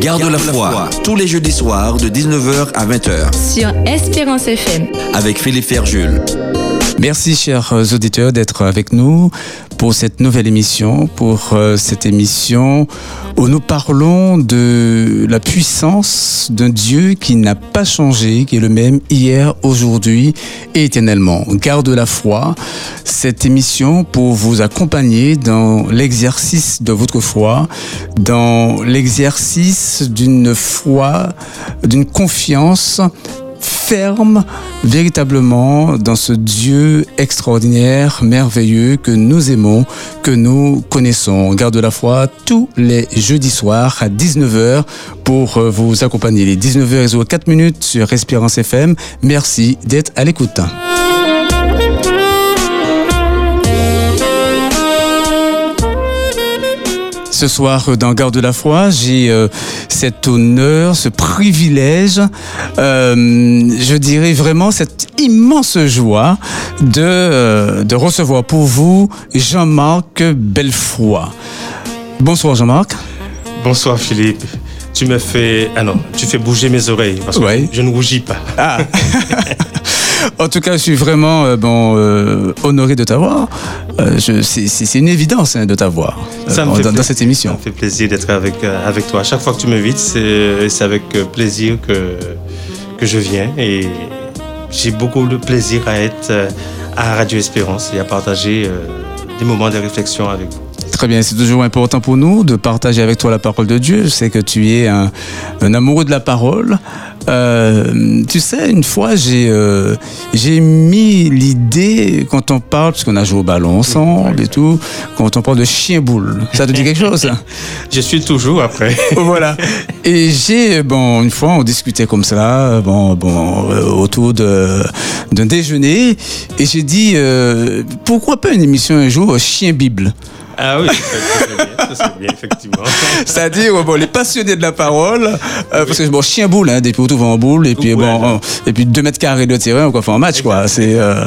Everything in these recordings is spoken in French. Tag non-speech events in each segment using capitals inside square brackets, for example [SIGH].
Garde la foi, tous les jeudis soirs de 19h à 20h. Sur Espérance FM. Avec Philippe Ferjul. Merci chers auditeurs d'être avec nous pour cette nouvelle émission, pour euh, cette émission où nous parlons de la puissance d'un Dieu qui n'a pas changé, qui est le même hier, aujourd'hui et éternellement. Garde la foi, cette émission pour vous accompagner dans l'exercice de votre foi, dans l'exercice d'une foi, d'une confiance ferme véritablement dans ce Dieu extraordinaire, merveilleux que nous aimons, que nous connaissons. Garde la foi tous les jeudis soirs à 19h pour euh, vous accompagner. Les 19h et 4 minutes sur Espérance FM. Merci d'être à l'écoute. Ce soir, dans Garde de la foi, j'ai euh, cet honneur, ce privilège, euh, je dirais vraiment cette immense joie de, euh, de recevoir pour vous Jean-Marc Belfoy. Bonsoir Jean-Marc. Bonsoir Philippe. Tu me fais... Ah non, tu fais bouger mes oreilles parce que je ne rougis pas. Ah. [LAUGHS] en tout cas, je suis vraiment euh, bon, euh, honoré de t'avoir. Euh, c'est une évidence hein, de t'avoir dans, dans, cette émission. Ça me fait plaisir d'être avec, avec toi. Chaque fois que tu m'invites, c'est avec plaisir que, que je viens. Et j'ai beaucoup de plaisir à être à Radio Espérance et à partager des moments de réflexion avec vous. Très bien, c'est toujours important pour nous de partager avec toi la parole de Dieu. Je sais que tu es un, un amoureux de la parole. Euh, tu sais, une fois, j'ai euh, j'ai mis l'idée, quand on parle, parce qu'on a joué au ballon ensemble et tout, quand on parle de chien-boule, ça te dit quelque chose [LAUGHS] Je suis toujours après. [LAUGHS] voilà. Et j'ai, bon, une fois, on discutait comme ça, bon, bon, euh, autour d'un déjeuner, et j'ai dit, pourquoi pas une émission un jour chien-bible ah oui, ça c'est bien, effectivement. C'est-à-dire, bon, les passionnés de la parole, euh, parce que bon, chien boule, hein, des poteaux en boule, et puis bon, et puis deux mètres carrés de terrain, on fait un match, quoi. C'est euh,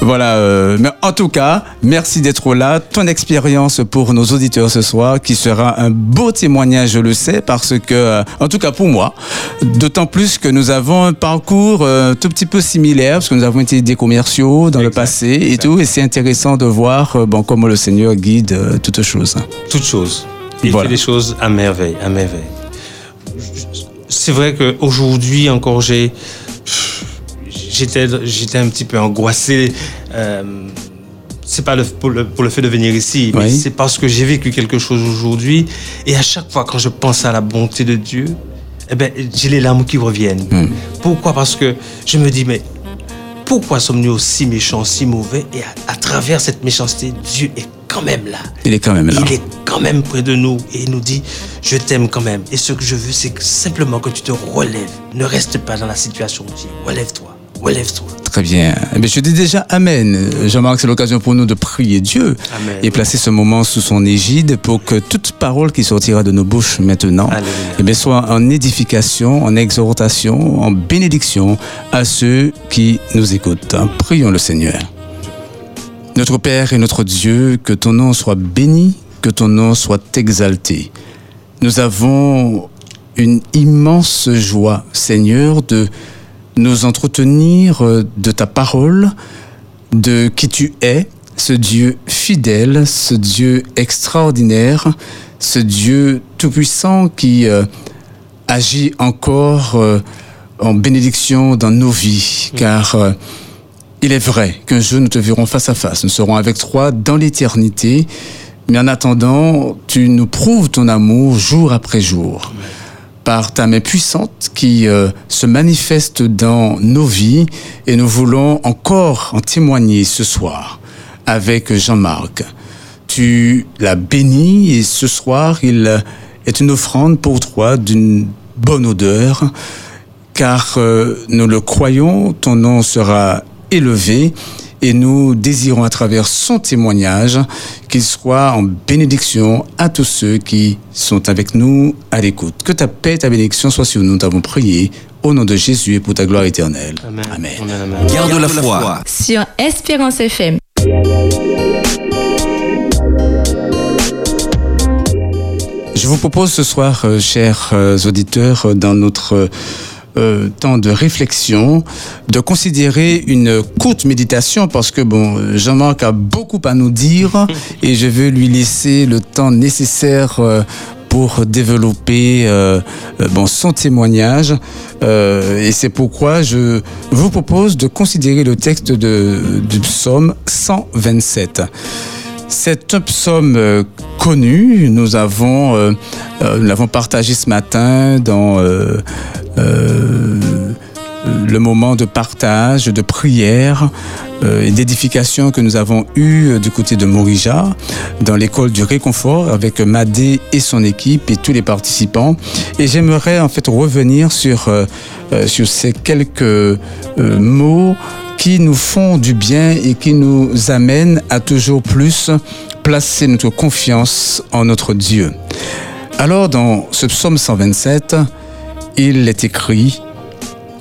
voilà. Euh, mais en tout cas, merci d'être là. Ton expérience pour nos auditeurs ce soir, qui sera un beau témoignage, je le sais, parce que, en tout cas pour moi, d'autant plus que nous avons un parcours tout petit peu similaire, parce que nous avons été des commerciaux dans le passé et tout, et c'est intéressant de voir, bon, comment le Seigneur guide toutes choses. Toutes choses. Il fait des choses à merveille, à merveille. C'est vrai qu'aujourd'hui encore, j'ai, j'étais, j'étais un petit peu angoissé. Euh, c'est pas le, pour, le, fait de venir ici, mais c'est parce que j'ai vécu quelque chose aujourd'hui. Et à chaque fois, quand je pense à la bonté de Dieu, eh ben, j'ai les larmes qui reviennent. Hmm. Pourquoi? Parce que je me dis, mais pourquoi sommes-nous aussi méchants, si mauvais? Et à, travers cette méchanceté, Dieu est quand même là. Il est quand même là. Il est quand même près de nous et il nous dit, je t'aime quand même. Et ce que je veux, c'est simplement que tu te relèves. Ne reste pas dans la situation où tu es. Relève-toi. Très bien. Mais eh je dis déjà Amen. Jean-Marc, c'est l'occasion pour nous de prier Dieu et placer ce moment sous son égide pour que toute parole qui sortira de nos bouches maintenant eh soit en édification, en exhortation, en bénédiction à ceux qui nous écoutent. Prions le Seigneur. Notre Père et notre Dieu, que ton nom soit béni, que ton nom soit exalté. Nous avons une immense joie, Seigneur, de nous entretenir euh, de ta parole, de qui tu es, ce Dieu fidèle, ce Dieu extraordinaire, ce Dieu tout-puissant qui euh, agit encore euh, en bénédiction dans nos vies, car il est vrai qu'un jour nous te verrons face à face, nous serons avec toi dans l'éternité, mais en attendant, tu nous prouves ton amour jour après jour par ta main puissante qui euh, se manifeste dans nos vies et nous voulons encore en témoigner ce soir avec Jean-Marc. Tu l'as béni et ce soir il est une offrande pour toi d'une bonne odeur car euh, nous le croyons, ton nom sera élevé et nous désirons à travers son témoignage qu'il soit en bénédiction à tous ceux qui sont avec nous à l'écoute. Que ta paix et ta bénédiction soient sur nous. Nous t'avons prié au nom de Jésus et pour ta gloire éternelle. Amen. Amen. Garde la foi. Sur Espérance FM. Je vous propose ce soir, euh, chers euh, auditeurs, dans notre euh, temps de réflexion, de considérer une courte méditation parce que bon, Jean-Marc a beaucoup à nous dire [LAUGHS] et je veux lui laisser le temps nécessaire euh, pour développer euh, bon, son témoignage. et c'est pourquoi je vous propose de considérer le texte de, du psaume 127. C'est un psaume connu. Nous avons, nous l'avons partagé ce matin dans euh, le moment de partage, de prière euh, et d'édification que nous avons eu du côté de Morija, dans l'école du réconfort, avec Madé et son équipe et tous les participants. Et j'aimerais en fait revenir sur, euh, sur ces quelques mots qui nous font du bien et qui nous amènent à toujours plus placer notre confiance en notre Dieu. Alors dans ce psaume 127, il est écrit,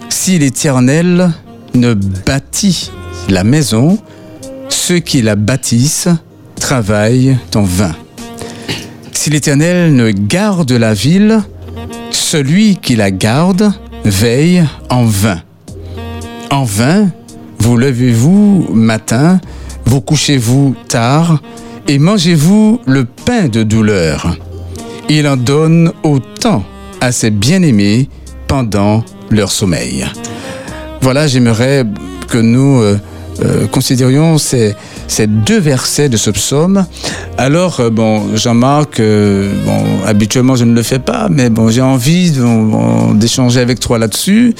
Si l'Éternel ne bâtit la maison, ceux qui la bâtissent travaillent en vain. Si l'Éternel ne garde la ville, celui qui la garde veille en vain. En vain, vous levez-vous matin, vous couchez-vous tard, et mangez-vous le pain de douleur. Il en donne autant à ses bien-aimés pendant leur sommeil. Voilà, j'aimerais que nous euh, euh, considérions ces, ces, deux versets de ce psaume. Alors, euh, bon, Jean-Marc, bon, habituellement je ne le fais pas, mais bon, j'ai envie d'échanger avec toi là-dessus.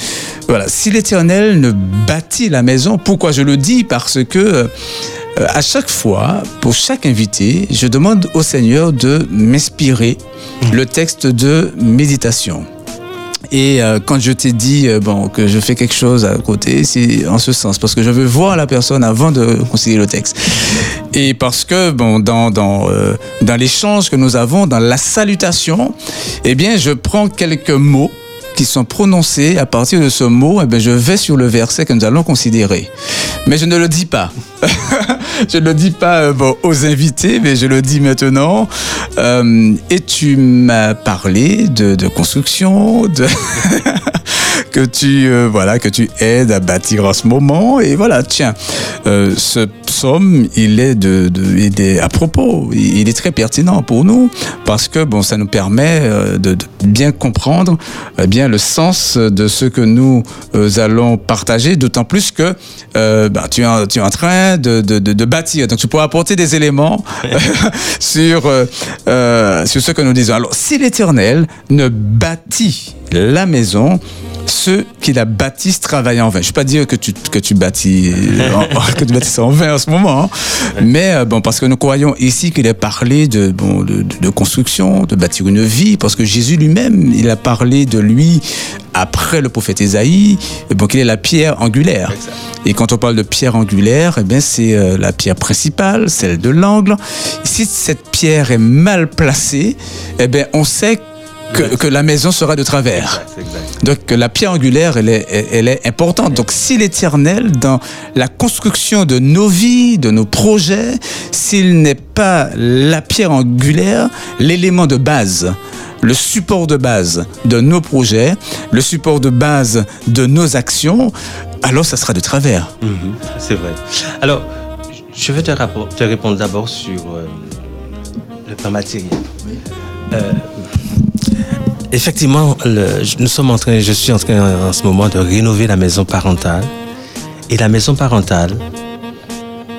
Voilà, si l'Éternel ne bâtit la maison, pourquoi je le dis? Parce que à chaque fois, pour chaque invité, je demande au Seigneur de m'inspirer mmh. le texte de méditation. Et euh, quand je t'ai dit euh, bon que je fais quelque chose à côté, c'est en ce sens parce que je veux voir la personne avant de considérer le texte. Et parce que bon dans dans euh, dans l'échange que nous avons, dans la salutation, eh bien je prends quelques mots qui sont prononcés à partir de ce mot, eh bien, je vais sur le verset que nous allons considérer. Mais je ne le dis pas. [LAUGHS] je ne le dis pas euh, aux invités, mais je le dis maintenant. Euh, et tu m'as parlé de, de construction, de [LAUGHS] que tu euh, voilà que tu aides à bâtir en ce moment. Et voilà tiens euh, ce psaume il est de, de il est à propos. Il est très pertinent pour nous parce que bon ça nous permet euh, de, de bien comprendre eh bien le sens de ce que nous allons partager. D'autant plus que bah, tu, es, tu es en train de, de, de, bâtir. Donc tu pourras apporter des éléments [LAUGHS] sur sur ce que nous disons. Alors si l'Éternel ne bâtit la maison ceux qui la bâtissent travaillent en vain. Je ne vais pas dire que tu, que tu bâtis [LAUGHS] en, que tu bâtis en vain en ce moment, hein. mais euh, bon, parce que nous croyons ici qu'il est parlé de, bon, de, de, construction, de bâtir une vie, parce que Jésus lui-même, il a parlé de lui après le prophète Ésaïe, bon, qu'il est la pierre angulaire. Et quand on parle de pierre angulaire, eh bien, c'est euh, la pierre principale, celle de l'angle. Si cette pierre est mal placée, eh bien, on sait que, la maison sera de travers. Donc la pierre angulaire, elle est, elle est importante. Donc si l'Éternel, dans la construction de nos vies, de nos projets, s'il n'est pas la pierre angulaire, l'élément de base, le support de base de nos projets, le support de base de nos actions, alors ça sera de travers. Mhm, c'est vrai. Alors, je vais te, te répondre d'abord sur euh, le plan matériel. Euh, Effectivement, nous sommes en train, je suis en train en ce moment de rénover la maison parentale. Et la maison parentale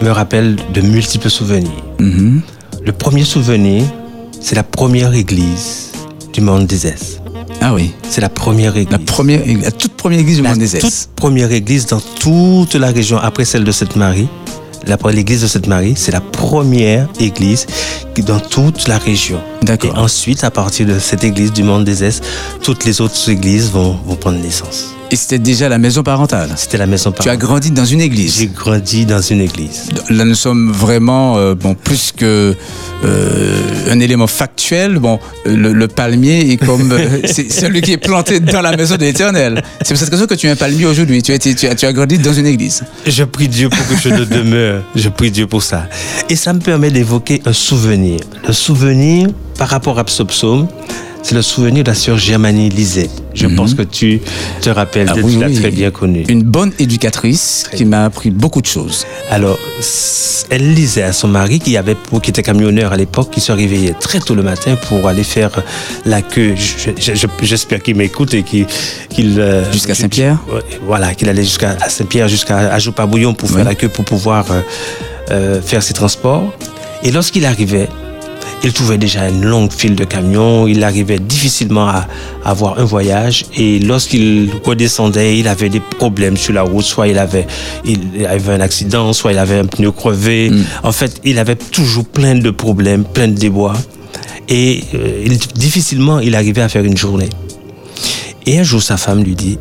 me rappelle de multiples souvenirs. Mm-hmm. Le premier souvenir, c'est la première église du monde des S. Ah oui. C'est la première église. La, première, la toute première église du monde des S. La toute première église dans toute la région, après celle de Sainte-Marie l'église de Sainte-Marie, c'est la première église dans toute la région. D'accord. Et ensuite, à partir de cette église du Monde des Est, toutes les autres églises vont, vont prendre naissance. Et c'était déjà la maison parentale. C'était la maison parentale. Tu as grandi dans une église. J'ai grandi dans une église. Là, nous sommes vraiment, euh, bon, plus que euh, un élément factuel. Bon, le, palmier est comme [LAUGHS] euh, c'est celui qui est planté dans la maison de l'Éternel. C'est pour cette raison que tu es un palmier aujourd'hui. Tu, tu, as, tu as grandi dans une église. Je prie Dieu pour que je le [LAUGHS] demeure. Je prie Dieu pour ça. Et ça me permet d'évoquer un souvenir. Le souvenir par rapport à ce psaume c'est le souvenir de la sœur Germanie Lisée. Je mhm. pense que tu te rappelles, ah tu l'as très bien connue. Une bonne éducatrice qui m'a appris beaucoup de choses. Alors, elle lisait à son mari qui, avait, qui était camionneur à l'époque, qui se réveillait très tôt le matin pour aller faire la queue. J'espère qu'il m'écoute et qu'il... Euh, jusqu'à Saint-Pierre Voilà, qu'il allait jusqu'à Saint-Pierre, jusqu'à Joupa-Bouillon pour faire la queue, pour pouvoir euh, euh, faire ses transports. Et lorsqu'il arrivait, il trouvait déjà une longue file de camions. Il arrivait difficilement à, avoir un voyage. Et lorsqu'il redescendait, il avait des problèmes sur la route. Soit il avait, il avait un accident, soit il avait un pneu crevé. Mm. En fait, il avait toujours plein de problèmes, plein de débois. Et euh, difficilement, il arrivait à faire une journée. Et un jour, sa femme lui dit,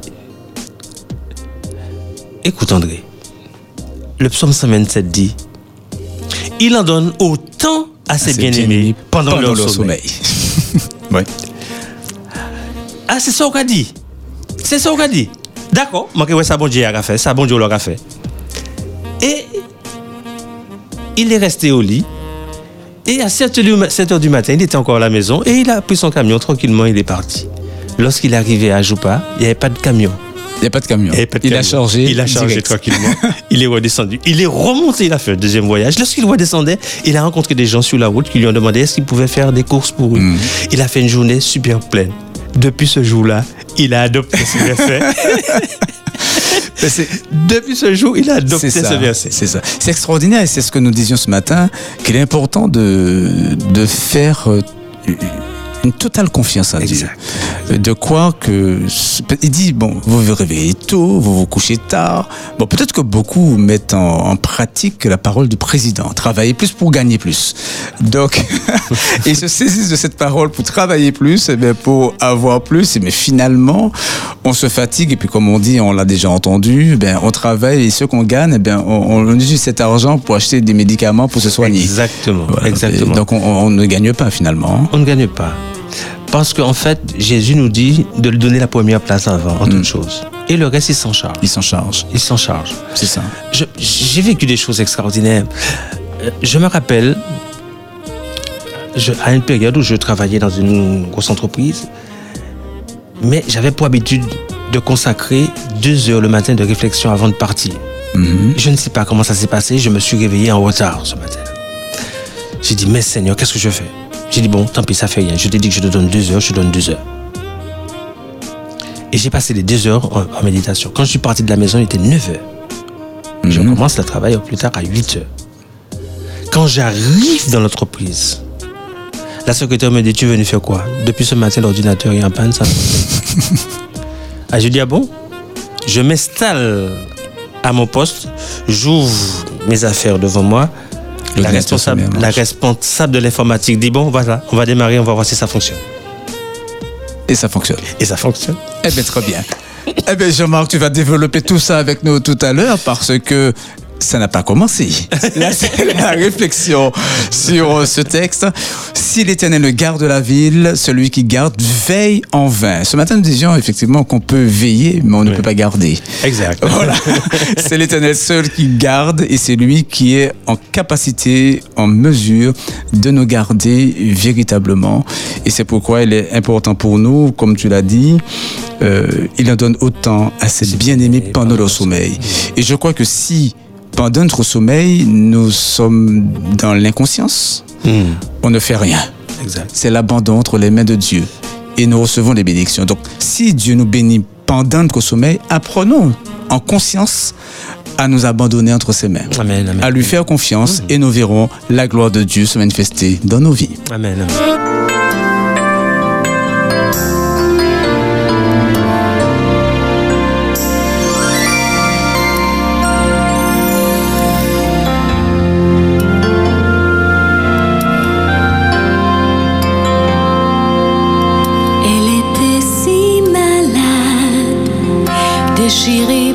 écoute André, le psaume 127 dit, il en donne autant à ses bien-aimés pendant, leur, sommeil. [LAUGHS] oui. Ah, c'est ça qu'on a dit. C'est ça qu'on a dit. D'accord, moi, ouais, ça bon Dieu a fait, ça bon Dieu l'aura fait. Et il est resté au lit. Et à 7 h du matin, il était encore à la maison et il a pris son camion tranquillement, il est parti. Lorsqu'il est arrivé à Joupa, il n'y avait pas de camion. Il n'y a pas de camion. Il, a chargé. Il a chargé tranquillement. [LAUGHS] il est redescendu. Il est remonté. Il a fait un deuxième voyage. Lorsqu'il redescendait, il a rencontré des gens sur la route qui lui ont demandé est-ce qu'il pouvait faire des courses pour eux. Mm. Il a fait une journée super pleine. Depuis ce jour-là, il a adopté ce [LAUGHS] verset. Depuis ce jour, il a adopté ce verset. C'est ça. C'est extraordinaire et c'est ce que nous disions ce matin, qu'il est important de, de faire euh, une totale confiance en Dieu. De quoi que il dit bon, vous vous réveillez tôt, vous vous couchez tard. Bon, peut-être que beaucoup mettent en, pratique la parole du président, travailler plus pour gagner plus. Donc, [LAUGHS] ils se saisissent de cette parole pour travailler plus, et bien pour avoir plus. Mais finalement, on se fatigue et puis comme on dit, on l'a déjà entendu, ben on travaille et ce qu'on gagne, eh bien on, on, utilise cet argent pour acheter des médicaments pour se soigner. Exactement. Exactement. donc on, on ne gagne pas finalement. On ne gagne pas. Parce qu'en fait, Jésus nous dit de lui donner la première place avant, en toute mm. chose. Et le reste, il s'en charge. Il s'en charge. Il s'en charge. C'est ça. J'ai vécu des choses extraordinaires. Euh, je me rappelle, à une période où je travaillais dans une grosse entreprise, mais j'avais pour habitude de consacrer deux heures le matin de réflexion avant de partir. Mm-hmm. Je ne sais pas comment ça s'est passé, je me suis réveillé en retard ce matin. J'ai dit, mais Seigneur, qu'est-ce que je fais? J'ai dit, bon, tant pis, ça fait rien. Je t'ai dit que je te donne deux heures, je te donne deux heures. Et j'ai passé les deux heures en, méditation. Quand je suis parti de la maison, il était 9 heures. Je mhm. commence le travail au plus tard à 8 heures. Quand j'arrive dans l'entreprise, la secrétaire me dit, tu es venu faire quoi? Depuis ce matin, l'ordinateur est en panne, ça. [LAUGHS] ah, je dis, ah bon? Je m'installe à mon poste, j'ouvre mes affaires devant moi, la responsable, la responsable de l'informatique dit bon, voilà, on va démarrer, on va voir si ça fonctionne. Et ça fonctionne. Et ça fonctionne. Eh bien, très bien. eh bien, Jean-Marc, tu vas développer tout ça avec nous tout à l'heure parce que ça n'a pas commencé. [LAUGHS] Là, c'est la réflexion sur ce texte. Si l'Éternel garde la ville, celui qui garde veille en vain. Ce matin, nous disions effectivement qu'on peut veiller, mais on ne peut pas garder. Exact. [LAUGHS] Voilà. c'est l'Éternel seul qui garde et c'est lui qui est en capacité, en mesure de nous garder véritablement. Et c'est pourquoi il est important pour nous, comme tu l'as dit, euh, il en donne autant à ses bien-aimés pendant leur sommeil. Et je crois que si pendant notre sommeil, nous sommes dans l'inconscience. Hmm. On ne fait rien. C'est l'abandon entre les mains de Dieu. Et nous recevons les bénédictions. Donc, si Dieu nous bénit pendant notre sommeil, apprenons en conscience à nous abandonner entre ses mains. À lui faire confiance et nous verrons la gloire de Dieu se manifester dans nos vies. Amen. Par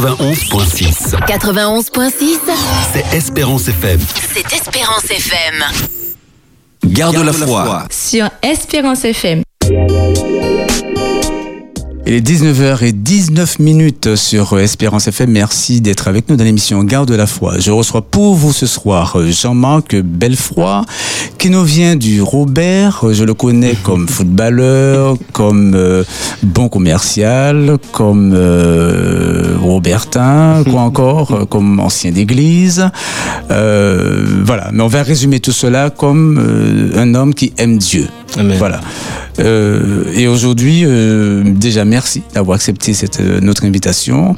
91.6. 91.6, C'est Espérance FM. c'est Espérance FM. Garde la foi. Sur Espérance FM. Il est 19h19 minutes sur Espérance FM. Merci d'être avec nous dans l'émission Garde la foi. Je reçois pour vous ce soir Jean-Marc Belfroy qui nous vient du Robert. Je le connais [LAUGHS] comme footballeur, comme euh, bon commercial, comme euh, Robertin, [LAUGHS] quoi encore, euh, comme ancien d'église. Euh, voilà, mais on va résumer tout cela comme euh, un homme qui aime Dieu. Amen. Voilà. Euh, et aujourd'hui, euh, déjà merci d'avoir accepté cette, euh, notre invitation.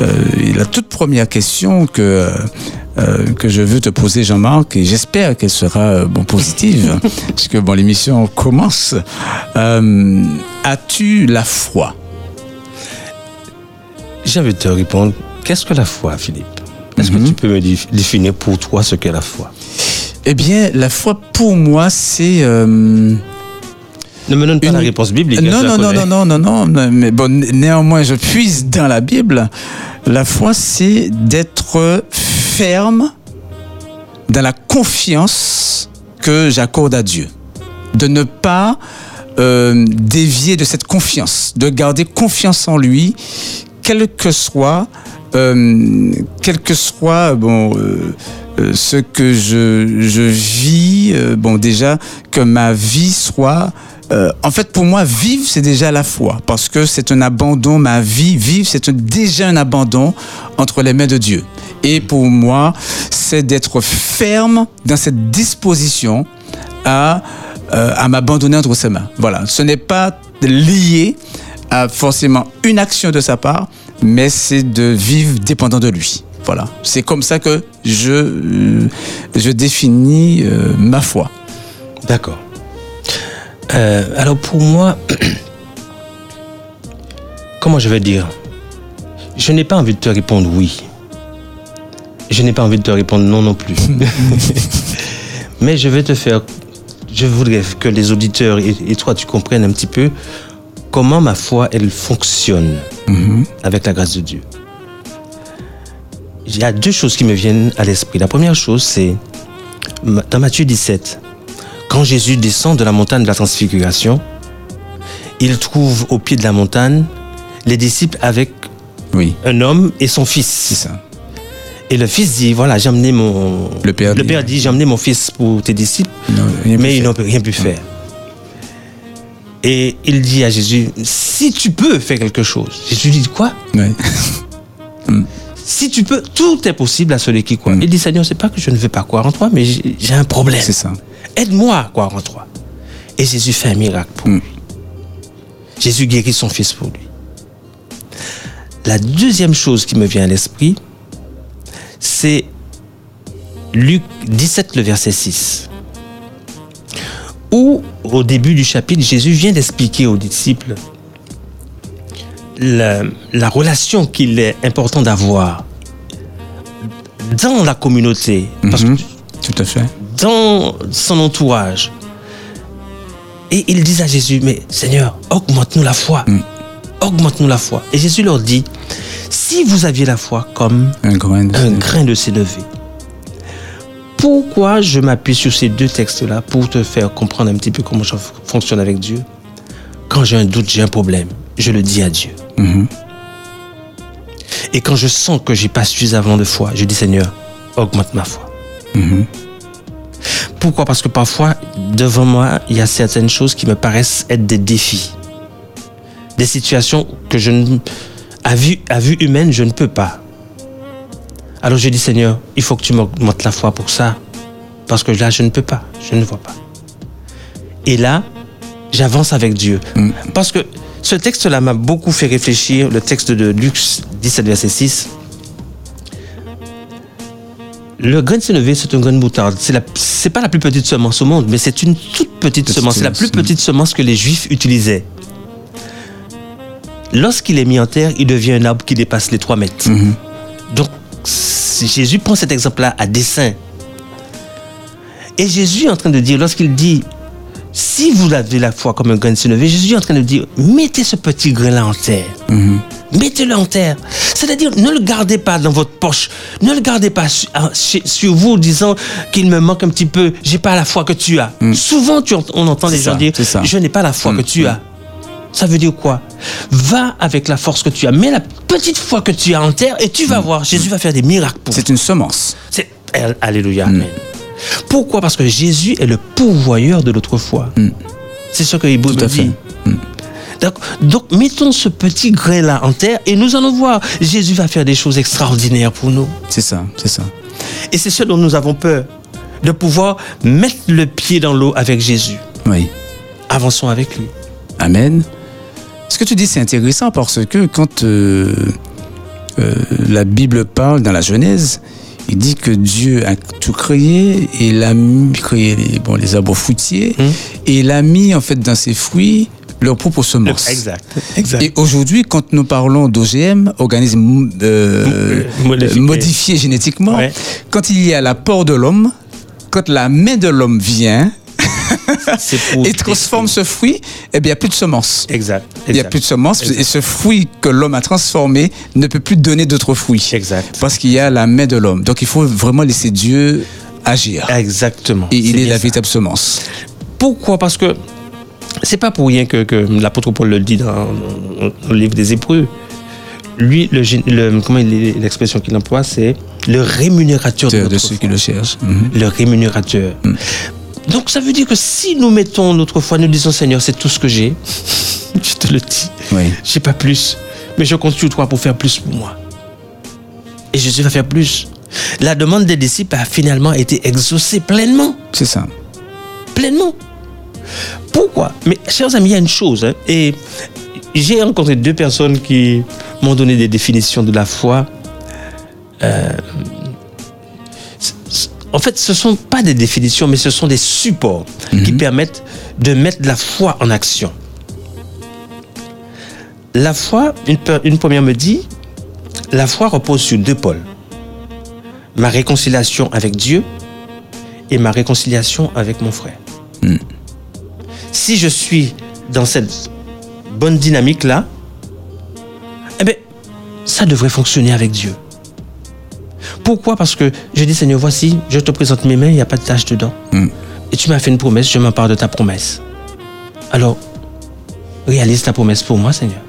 Euh, et la toute première question que que je veux te poser, Jean-Marc, et j'espère qu'elle sera bon positive, [LAUGHS] puisque bon l'émission commence. As-tu la foi? De te répondre, qu'est-ce que la foi, Philippe? Est-ce que tu peux me dé- définir pour toi ce qu'est la foi? Eh bien, la foi pour moi, c'est euh, Ne me donne pas Une- la réponse biblique. hein, Non, la non, non, non, non, non, non, mais bon, né- néanmoins, je puise dans la Bible. La foi, c'est d'être ferme dans la confiance que j'accorde à Dieu. De ne pas euh, dévier de cette confiance, de garder confiance en lui, quel que soit, euh, quel que soit, bon, euh, ce que je, je vis, euh, bon, déjà, que ma vie soit euh, en fait, pour moi, vivre, c'est déjà la foi, parce que c'est un abandon, ma vie, vivre, c'est déjà un abandon entre les mains de Dieu. Et pour moi, c'est d'être ferme dans cette disposition à, euh, à m'abandonner entre ses mains. Voilà, ce n'est pas lié à forcément une action de sa part, mais c'est de vivre dépendant de lui. Voilà, c'est comme ça que je, euh, je définis euh, ma foi. D'accord. Euh, alors pour moi, [CLEARS THROAT] comment je vais dire? Je n'ai pas envie de te répondre oui. Je n'ai pas envie de te répondre non non plus. [LAUGHS] [LAUGHS] Mais je vais te faire... Je voudrais que les auditeurs et, et toi, tu comprennes un petit peu comment ma foi, elle fonctionne avec la grâce de Dieu. Il y a deux choses qui me viennent à l'esprit. La première chose, c'est dans Matthieu 17, quand Jésus descend de la montagne de la transfiguration, il trouve au pied de la montagne les disciples avec Oui, un homme et son c'est fils. ça. Et le fils dit, voilà, j'ai emmené mon... Le père dit- dit, j'ai emmené mon fils pour tes disciples, Non, mais ils n'ont rien pu faire. Et il dit à Jésus, si tu peux faire quelque chose. Jésus dit quoi? [LAUGHS] Si tu peux, tout est possible à celui qui croit. Mm. Il dit, Seigneur, c'est pas que je ne veux pas croire en toi, mais j'ai un problème. C'est ça. Aide-moi à croire en toi. Et Jésus fait un miracle pour Mm. lui. Jésus guérit son fils pour lui. La deuxième chose qui me vient à l'esprit, c'est Luc 17, le verset 6. Où, au début du chapitre, Jésus vient d'expliquer aux disciples la, la relation qu'il est important d'avoir dans la communauté. Parce Mhm. que Tout à fait. dans son entourage, Et ils disent à Jésus, mais Seigneur, augmente-nous la foi. Mm. Augmente-nous la foi. Et Jésus leur dit, si vous aviez la foi comme Un grain. un grain de sénévé. Pourquoi je m'appuie sur ces deux textes-là pour te faire comprendre un petit peu comment je fonctionne avec Dieu? Quand j'ai un doute, j'ai un problème, je le dis à Dieu. Mhm. Et quand je sens que j'ai pas suffisamment de foi, je dis Seigneur, augmente ma foi. Mhm. Pourquoi? Parce que parfois, devant moi, il y a certaines choses qui me paraissent être des défis. Des situations que je ne, à vue, à vue humaine, je ne peux pas. Alors je dis Seigneur, il faut que tu m'augmentes la foi pour ça. Parce que là, je ne peux pas. Je ne vois pas. Et là, j'avance avec Dieu. Parce que ce texte-là m'a beaucoup fait réfléchir, le texte de Luc 17, verset 6. Le grain de sénévé, c'est un grain de moutarde. C'est pas la plus petite semence au monde, mais c'est une toute petite Petite semence. C'est la plus petite semence que les Juifs utilisaient. Lorsqu'il est mis en terre, il devient un arbre qui dépasse les 3 mètres. Donc, si Jésus prend cet exemple-là à dessein. Et Jésus est en train de dire, lorsqu'il dit, si vous avez la foi comme un grain de sénévé, Jésus est en train de dire, mettez ce petit grain-là en terre. Mettez-le en terre. C'est-à-dire, ne le gardez pas dans votre poche. Ne le gardez pas su- ah, chez- sur vous, disant qu'il me manque un petit peu. J'ai pas la foi que tu as. Souvent, tu ent- on entend les gens ça, dire, je n'ai pas la foi que tu as. Ça veut dire quoi? Va avec la force que tu as. Mets la petite foi que tu as en terre et tu vas voir. Jésus va faire des miracles pour C'est une semence. c'est Alléluia. Amen. Pourquoi? Parce que Jésus est le pourvoyeur de notre foi. C'est ce que Hébreu Tout à me fait. dit. Donc, donc, mettons ce petit grain-là en terre et nous allons voir. Jésus va faire des choses extraordinaires pour nous. C'est ça, c'est ça. Et c'est ce dont nous avons peur. De pouvoir mettre le pied dans l'eau avec Jésus. Oui. Avançons avec lui. Amen. Ce que tu dis, c'est intéressant parce que quand euh, euh, la Bible parle dans la Genèse, il dit que Dieu a tout créé et il a créé les, bon, les arbres fruitiers Hmm. et il a mis en fait dans ses fruits leur propre semence. Exact. Exact. Et aujourd'hui, quand nous parlons d'OGM, organisme euh, Modifié. modifié génétiquement, Ouais. quand il y a l'apport de l'homme, quand la main de l'homme vient [LAUGHS] et transforme ce fruit, eh bien, il n'y a plus de semence. Exact. Il n'y a plus de semence Exact. et ce fruit que l'homme a transformé ne peut plus donner d'autres fruits. Exact. Parce qu'il y a la main de l'homme. Donc il faut vraiment laisser Dieu agir. Exactement. Et il est la véritable semence. Pourquoi? Parce que c'est pas pour rien que, que l'apôtre Paul le dit dans, le livre des Hébreux. Lui, le, comment l'expression qu'il emploie, c'est le rémunérateur de, De, ceux qui le cherchent. Le rémunérateur. Donc ça veut dire que si nous mettons notre foi, nous disons Seigneur, c'est tout ce que j'ai. [LAUGHS] Je te le dis. Oui. J'ai pas plus. Mais je compte sur toi pour faire plus pour moi. Et Jésus va faire plus. La demande des disciples a finalement été exaucée pleinement C'est ça. pleinement. Pourquoi? Mais chers amis, il y a une chose. hein, et j'ai rencontré deux personnes qui m'ont donné des définitions de la foi. Euh, en fait, ce ne sont pas des définitions, mais ce sont des supports qui permettent de mettre la foi en action. La foi, une, première me dit, la foi repose sur deux pôles. Ma réconciliation avec Dieu et ma réconciliation avec mon frère. Si je suis dans cette bonne dynamique-là, eh bien, ça devrait fonctionner avec Dieu. Pourquoi? Parce que je dis, Seigneur, voici, je te présente mes mains, il n'y a pas de tache dedans. Mm. Et tu m'as fait une promesse, je m'empare de ta promesse. Alors, réalise ta promesse pour moi, Seigneur.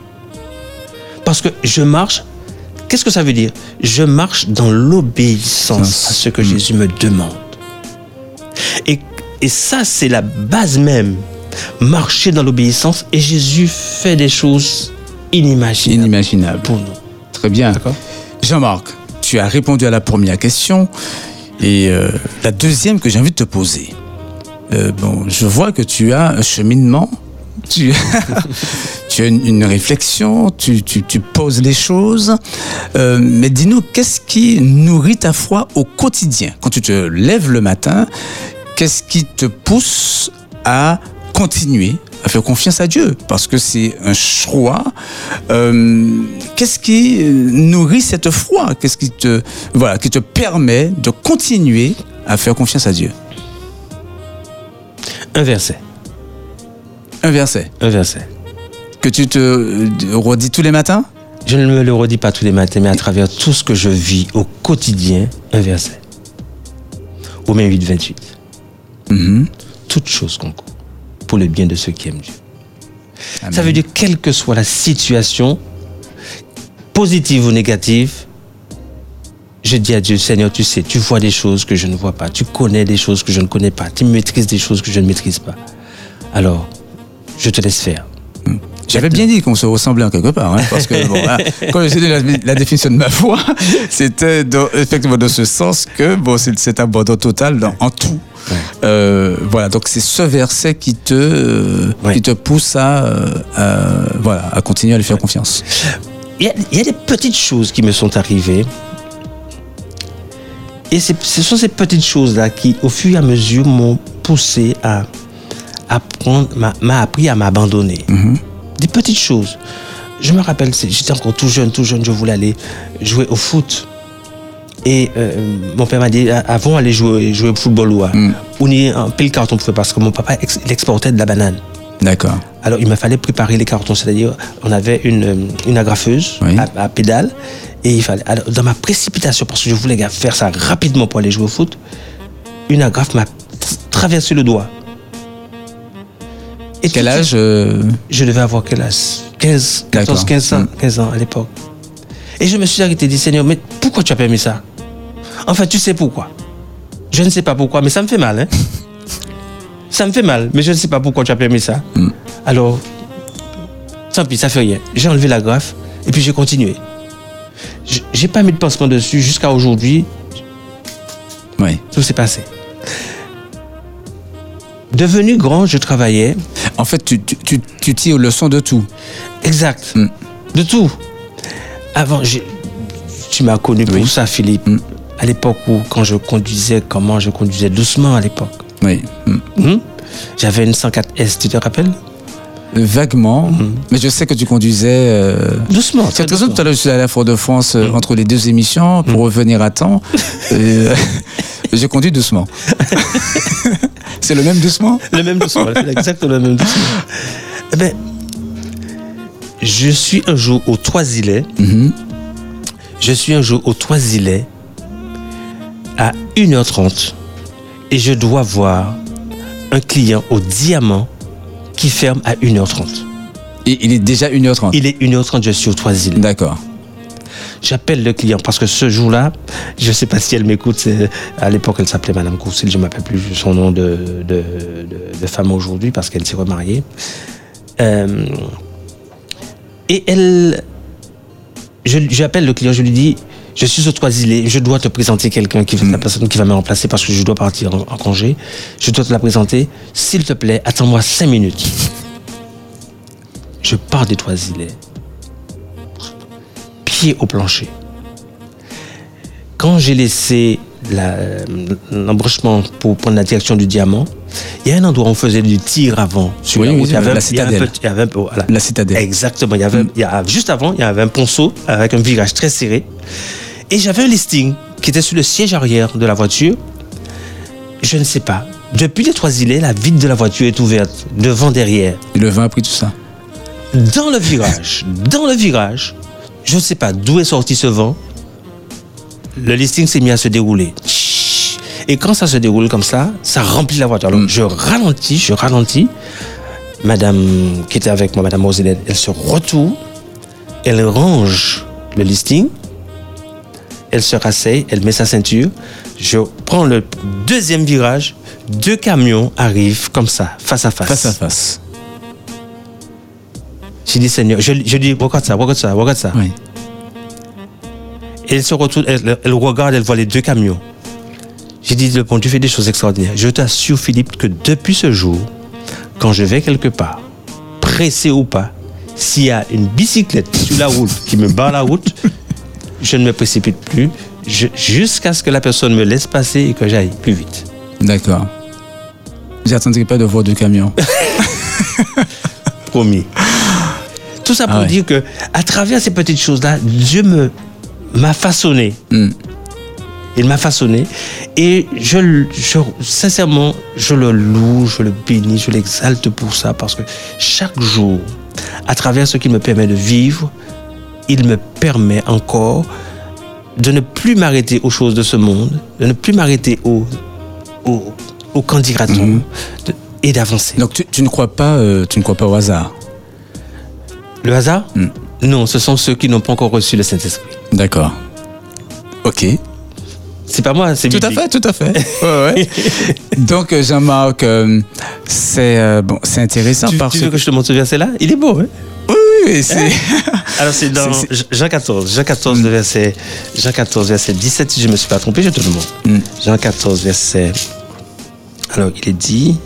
Parce que je marche, qu'est-ce que ça veut dire? Je marche dans l'obéissance à ce que Jésus me demande. Et, et ça, c'est la base même. Marcher dans l'obéissance et Jésus fait des choses inimaginables Inimaginable. pour nous. Très bien. D'accord? Jean-Marc, tu as répondu à la première question. Et euh, la deuxième que j'ai envie de te poser. Euh, bon, je vois que tu as un cheminement. Tu, [LAUGHS] as une, réflexion, tu poses les choses. Euh, mais dis-nous, qu'est-ce qui nourrit ta foi au quotidien? Quand tu te lèves le matin, qu'est-ce qui te pousse à continuer à faire confiance à Dieu parce que c'est un choix. Euh, Qu'est-ce qui nourrit cette foi? Qu'est-ce qui te voilà qui te permet de continuer à faire confiance à Dieu? Un verset. Un verset. Un verset. Que tu te euh, redis tous les matins? Je ne me le redis pas tous les matins, mais à travers tout ce que je vis au quotidien, un verset. Romains 8, 28. Mhm. Toute chose concourt pour le bien de ceux qui aiment Dieu. Amen. Ça veut dire, quelle que soit la situation, positive ou négative, je dis à Dieu, Seigneur, tu sais, tu vois des choses que je ne vois pas, tu connais des choses que je ne connais pas, tu maîtrises des choses que je ne maîtrise pas. Alors, je te laisse faire. J'avais bien dit qu'on se ressemblait en quelque part, hein, parce que bon, hein, [LAUGHS] quand j'ai donné la, la définition de ma foi, c'était effectivement dans ce sens que bon, c'est cet abandon total dans- en tout. Euh, voilà, donc c'est ce verset qui te, euh, Ouais. qui te pousse à, euh, à- voilà, à continuer à lui faire confiance. Il y, a, il y a des petites choses qui me sont arrivées. Et ce sont ces petites choses-là qui, au fur et à mesure, m'ont poussé à apprendre, m'a- appris à m'abandonner. Des petites choses. Je me rappelle, j'étais encore tout jeune, tout jeune, je voulais aller jouer au foot. Et euh, mon père m'a dit, avant d'aller jouer, jouer au football, ou on y est un pile carton pour faire parce que mon papa ex- il exportait de la banane. D'accord. Alors, il me fallait préparer les cartons, c'est-à-dire, on avait une, euh, une agrafeuse Oui. à, à pédale, et il fallait. Alors, dans ma précipitation, parce que je voulais faire ça rapidement pour aller jouer au foot, une agrafe m'a traversé le doigt. Et Quel âge euh, Je devais avoir quel âge? 15, 14, D'accord. 15 ans, Mm. 15 ans à l'époque. Et je me suis arrêté et dit, Seigneur, mais pourquoi tu as permis ça? Enfin, tu sais pourquoi. Je ne sais pas pourquoi, mais ça me fait mal. Hein? [LAUGHS] ça me fait mal, mais je ne sais pas pourquoi tu as permis ça. Alors, tant pis, ça fait rien. J'ai enlevé la graffe et puis j'ai continué. J'ai pas mis de pansement dessus jusqu'à aujourd'hui. Oui. Tout s'est passé. Devenu grand, je travaillais. En fait, tu, tu, tu, tu tires leçon de tout. Exact. Mm. De tout. Avant, tu m'as connu pour Oui. ça, Philippe. Mm. À l'époque où, quand je conduisais, comment je conduisais doucement à l'époque. Oui. Mm. Hmm? J'avais une 104S, tu te rappelles? Vaguement, mais je sais que tu conduisais. Euh... Doucement. Très très tout à l'heure, je suis allé à Fort-de-France euh, entre les deux émissions pour revenir à temps. [LAUGHS] Euh, [LAUGHS] je conduis doucement. [LAUGHS] c'est le même doucement? Le même doucement, c'est exactement le même doucement. Eh ben, je suis un jour au Trois-Îlets. Mhm. Je suis un jour au Trois-Îlets à 1h30 et je dois voir un client au diamant qui ferme à 1h30. Et il est déjà 1h30. Il est 1h30, je suis au Trois-Îlets. D'accord. J'appelle le client parce que ce jour-là, je ne sais pas si elle m'écoute, à l'époque elle s'appelait Madame Courcil, je ne m'appelle plus son nom de, de, de- de femme aujourd'hui parce qu'elle s'est remariée. Euh, et elle, je- j'appelle le client, je lui dis, je suis au Trois-Îlets, je dois te présenter quelqu'un, qui, la personne qui va me remplacer parce que je dois partir en, en congé. Je dois te la présenter. S'il te plaît, attends-moi cinq minutes. Je pars des Trois-Îlets pied au plancher. Quand j'ai laissé la- l'embranchement pour prendre la direction du diamant, il y a un endroit où on faisait du tir avant. Sur Oui, la oui, route. Il y avait la citadelle. petit- il y avait un peu- voilà. La citadelle. Exactement. Il y avait, il y a- juste avant, il y avait un ponceau avec un virage très serré. Et j'avais un listing qui était sur le siège arrière de la voiture. Je ne sais pas. Depuis les trois îlets, la vitre de la voiture est ouverte, devant, derrière. Et le vin a pris tout ça. Dans le virage, dans le virage, je ne sais pas d'où est sorti ce vent. Le listing s'est mis à se dérouler. Et quand ça se déroule comme ça, ça remplit la voiture. Alors, je ralentis, je ralentis. Madame qui était avec moi, Madame Roselette, elle se retourne, elle range le listing, elle se rasseye, elle met sa ceinture. Je prends le deuxième virage, deux camions arrivent comme ça, face à face. Face à face. J'ai dit, Seigneur, je, je dis, regarde ça, regarde ça, regarde ça. Oui. Et elle se retourne, elle, elle regarde, elle voit les deux camions. J'ai dit, le bon Dieu fait des choses extraordinaires. Je t'assure, Philippe, que depuis ce jour, quand je vais quelque part, pressé ou pas, s'il y a une bicyclette sur la route qui me barre la route, [LAUGHS] je ne me précipite plus jusqu'à ce que la personne me laisse passer et que j'aille plus vite. D'accord. J'attendrai pas de voir deux camions. [LAUGHS] Promis. Tout ça pour Ah ouais. dire que à travers ces petites choses-là, Dieu me m'a façonné. Hmm. Il m'a façonné. Et je, je, sincèrement, je le loue, je le bénis, je l'exalte pour ça. Parce que chaque jour, à travers ce qu'il me permet de vivre, il me permet encore de ne plus m'arrêter aux choses de ce monde, de ne plus m'arrêter au, au, au qu'en dira-t-on, Mhm. de- et d'avancer. Donc tu, tu ne crois pas, euh, tu ne crois pas au hasard? Le hasard? Mm. Non, ce sont ceux qui n'ont pas encore reçu le Saint-Esprit. D'accord. Ok. C'est pas moi, c'est Tout à fait, tout à fait. [LAUGHS] Ouais, ouais. Donc euh, Jean-Marc, euh, c'est euh, bon, c'est intéressant Tu, parce tu veux que je te montre ce verset-là? Il est beau, hein? Oui, oui, c'est [LAUGHS] Alors c'est dans Jean 14, Jean 14 le verset, Jean 14 verset 17, si je ne me suis pas trompé, je te le montre. Mm. Jean 14 verset, alors il est dit,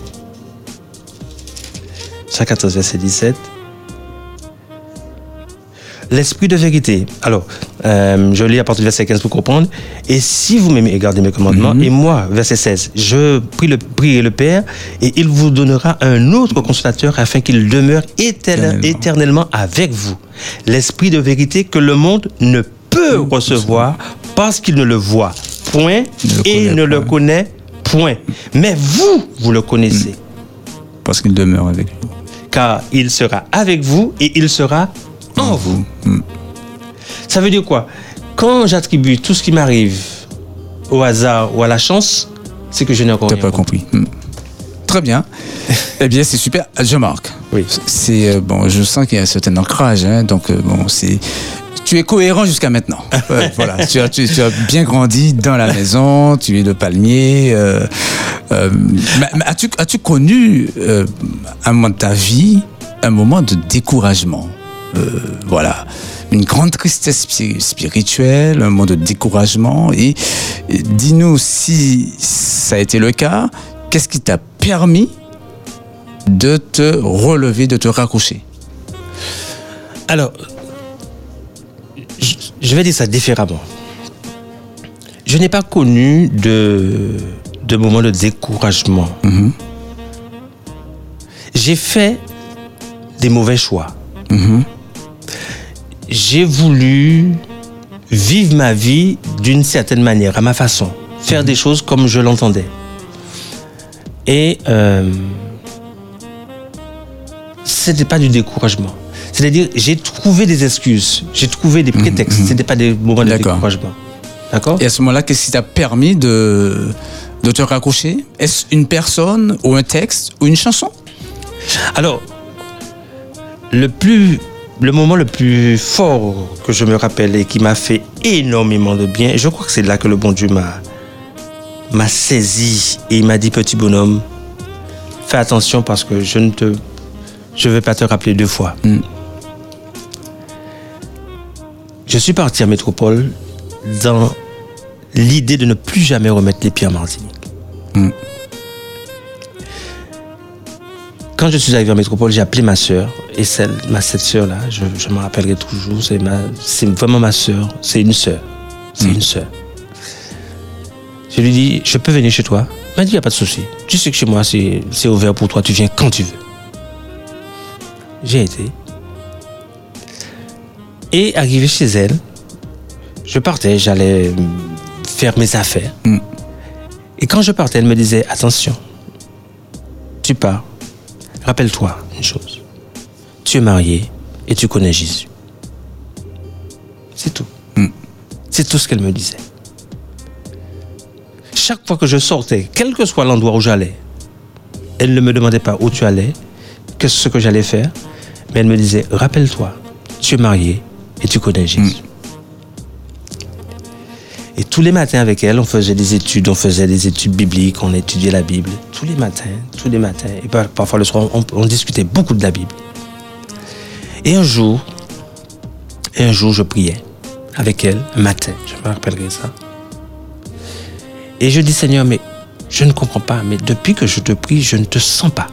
Jean 14 verset 17, L'esprit de vérité. Alors, euh, je lis à partir du verset 15 pour comprendre. Et si vous m'aimez et gardez mes commandements, et moi, verset 16, je prie le, le Père, et il vous donnera un autre consolateur afin qu'il demeure éternellement, Éternellement. avec vous. L'esprit de vérité que le monde ne peut recevoir parce qu'il ne le voit point Ne le et ne le connaît point. Mais vous, vous le connaissez, parce qu'il demeure avec vous. car il sera avec vous et il sera en vous. Ça veut dire quoi? Quand j'attribue tout ce qui m'arrive au hasard ou à la chance, c'est que je n'ai encore rien pas compris. compris. Hmm. Très bien. eh bien, c'est super. Jean-Marc. Oui. C'est euh, bon. Je sens qu'il y a un certain ancrage. hein, donc euh, bon, c'est. Tu es cohérent jusqu'à maintenant. [LAUGHS] Voilà. Tu as, tu, tu as bien grandi dans la maison. Tu es de palmier. euh, euh, mais- mais as-tu as-tu connu euh, un moment de ta vie un moment de découragement? Euh, Voilà. Une grande tristesse spi- spirituelle, un moment de découragement. Et, et dis-nous si ça a été le cas, qu'est-ce qui t'a permis de te relever, de te raccrocher? Alors, je, je vais dire ça différemment. Je n'ai pas connu de, de moment de découragement. Mhm. J'ai fait des mauvais choix. Mhm. J'ai voulu vivre ma vie d'une certaine manière, à ma façon, faire des choses comme je l'entendais. Et euh, ce n'était pas du découragement. C'est-à-dire, j'ai trouvé des excuses, j'ai trouvé des prétextes. Ce n'était pas des moments de découragement. D'accord? Et à ce moment-là, qu'est-ce qui t'a permis de, de te raccrocher? Est-ce une personne ou un texte ou une chanson? Alors, le plus, le moment le plus fort que je me rappelle et qui m'a fait énormément de bien, je crois que c'est là que le bon Dieu m'a, m'a saisi et il m'a dit petit bonhomme, fais attention parce que je ne te, je vais pas te rappeler deux fois. Mm. Je suis parti à Métropole dans l'idée de ne plus jamais remettre les pieds en Martinique. Mm. Quand je suis arrivé en métropole, j'ai appelé ma sœur. Et celle, ma, cette sœur-là, je, je me rappellerai toujours. C'est, ma, c'est vraiment ma sœur. C'est une sœur. C'est une sœur. Je lui dis, je peux venir chez toi? Elle m'a dit, il n'y a pas de souci. Tu sais que chez moi, c'est, c'est ouvert pour toi. Tu viens quand tu veux. J'ai été. Et arrivé chez elle, je partais, j'allais faire mes affaires. Mm. Et quand je partais, elle me disait, attention, tu pars. Rappelle-toi une chose. Tu es marié et tu connais Jésus. C'est tout. Mm. C'est tout ce qu'elle me disait. Chaque fois que je sortais, quel que soit l'endroit où j'allais, elle ne me demandait pas où tu allais, qu'est-ce ce que j'allais faire, mais elle me disait, rappelle-toi, tu es marié et tu connais Jésus. Et tous les matins avec elle, on faisait des études, on faisait des études bibliques, on étudiait la Bible. Tous les matins, tous les matins. Et par- parfois le soir, on, on discutait beaucoup de la Bible. Et un jour, un jour, je priais avec elle, un matin, je me rappellerai ça. Et je dis, Seigneur, mais je ne comprends pas, mais depuis que je te prie, je ne te sens pas.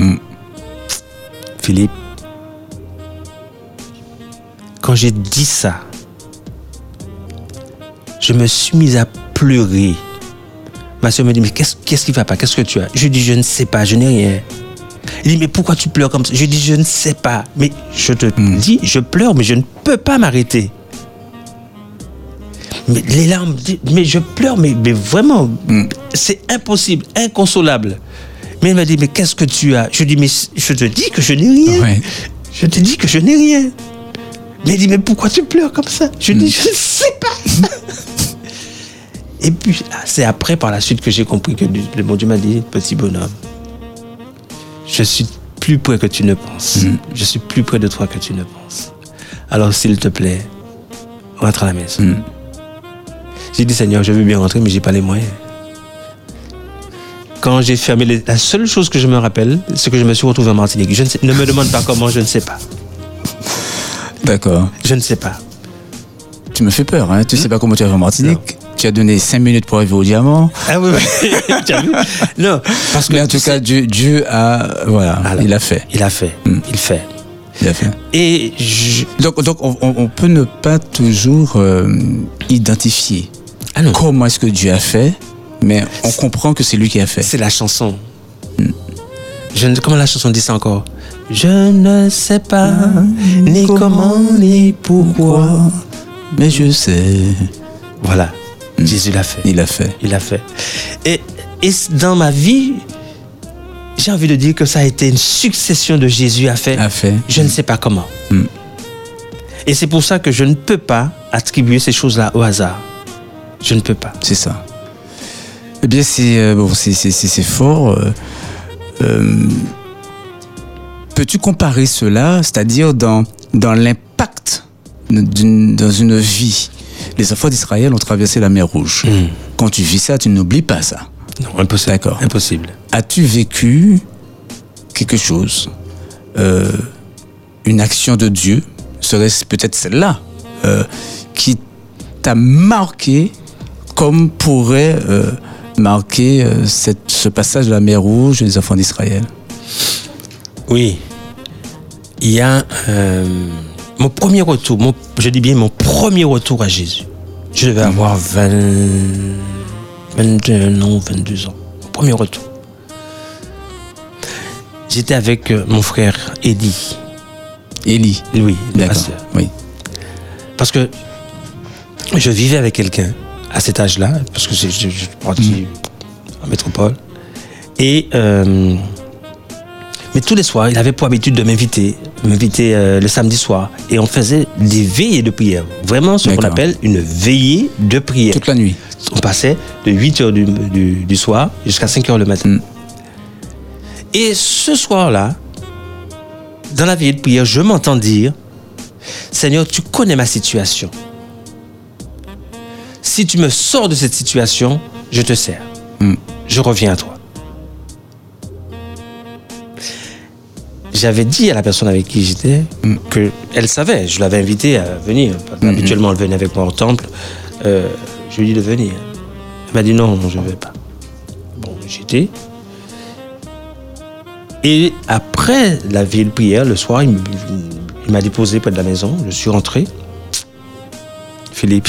Mm. Philippe, quand j'ai dit ça, je me suis mise à pleurer. Ma soeur me dit, mais qu'est-ce qu'est-ce qui va pas? Qu'est-ce que tu as? Je dis, je ne sais pas, je n'ai rien. Il dit, mais pourquoi tu pleures comme ça? Je dis, je ne sais pas. Mais je te dis, je pleure, mais je ne peux pas m'arrêter. mais les larmes, mais je pleure, mais, mais vraiment, c'est impossible, inconsolable. Mais elle m'a dit, mais qu'est-ce que tu as? Je dis, mais je te dis que je n'ai rien. Ouais. Je te dis que je n'ai rien. Mais elle dit, mais pourquoi tu pleures comme ça? Je dis, je ne sais pas. Et puis, ah, c'est après, par la suite, que j'ai compris que le bon Dieu m'a dit, petit bonhomme, je suis plus près que tu ne penses. Je suis plus près de toi que tu ne penses. Alors, s'il te plaît, rentre à la maison. J'ai dit, Seigneur, je veux bien rentrer, mais j'ai pas les moyens. Quand j'ai fermé les... La seule chose que je me rappelle, c'est que je me suis retrouvé en Martinique. Je ne, sais- ne me demande pas comment, je ne sais pas. D'accord. Je ne sais pas. Tu me fais peur, hein. Tu sais pas comment tu arrives en Martinique. Tu as donné 5 minutes pour arriver au diamant. Ah oui, oui. [LAUGHS] Non, parce que Mais en tout cas, Dieu, Dieu a, voilà, Alors, il a fait. Il a fait. Il fait. Il a fait. Et je... Donc, donc on, peut ne pas toujours euh, identifier Ah comment est-ce que Dieu a fait, mais on comprend que c'est lui qui a fait. C'est la chanson. Je ne- comment la chanson dit ça encore? Je ne sais pas ni comment ni pourquoi. Mais je sais, Voilà. Jésus l'a fait. il a fait. Il l'a fait. Et, et dans ma vie, j'ai envie de dire que ça a été une succession de Jésus a fait. A fait. Je ne sais pas comment. Mm. Et c'est pour ça que je ne peux pas attribuer ces choses-là au hasard. Je ne peux pas. C'est ça. Eh bien, c'est euh, bon, c'est fort. euh, euh, Peux-tu comparer cela, c'est-à-dire dans, dans l'impact dans une vie? Les enfants d'Israël ont traversé la mer Rouge. Quand tu vis ça, tu n'oublies pas ça. Non, impossible. D'accord. Impossible. As-tu vécu quelque chose euh, Une action de Dieu? Serait-ce peut-être celle-là euh, qui t'a marqué comme pourrait euh, marquer cette- ce passage de la mer Rouge des enfants d'Israël Oui. Il y a euh, mon premier retour, mon- je dis bien mon premier retour à Jésus. Je devais avoir 20, 21 ans, 22 ans. Mon premier retour. J'étais avec euh, mon frère Eddie. Élie. Oui, D'accord. Oui. Parce que je vivais avec quelqu'un à cet âge-là, parce que je, je, je suis parti en métropole. Et euh, mais tous les soirs, il avait pour habitude de m'inviter, m'inviter euh, le samedi soir, et on faisait des veillées de prière. Vraiment, ce qu'on appelle une veillée de prière. Toute la nuit. On passait de 8 h du, du- du soir jusqu'à 5 h le matin. Mm. Et ce soir-là, dans la veillée de prière, je m'entends dire Seigneur, tu connais ma situation. Si tu me sors de cette situation, je te sers. Mm. Je reviens à toi. J'avais dit à la personne avec qui j'étais que elle savait, je l'avais invitée à venir. Habituellement, elle venait avec moi au temple. Euh, je lui ai dit de venir. Elle m'a dit non, non, je ne vais pas. Bon, j'étais. Et après la ville prière, le soir, il m'a déposé près de la maison. Je suis rentré. Philippe,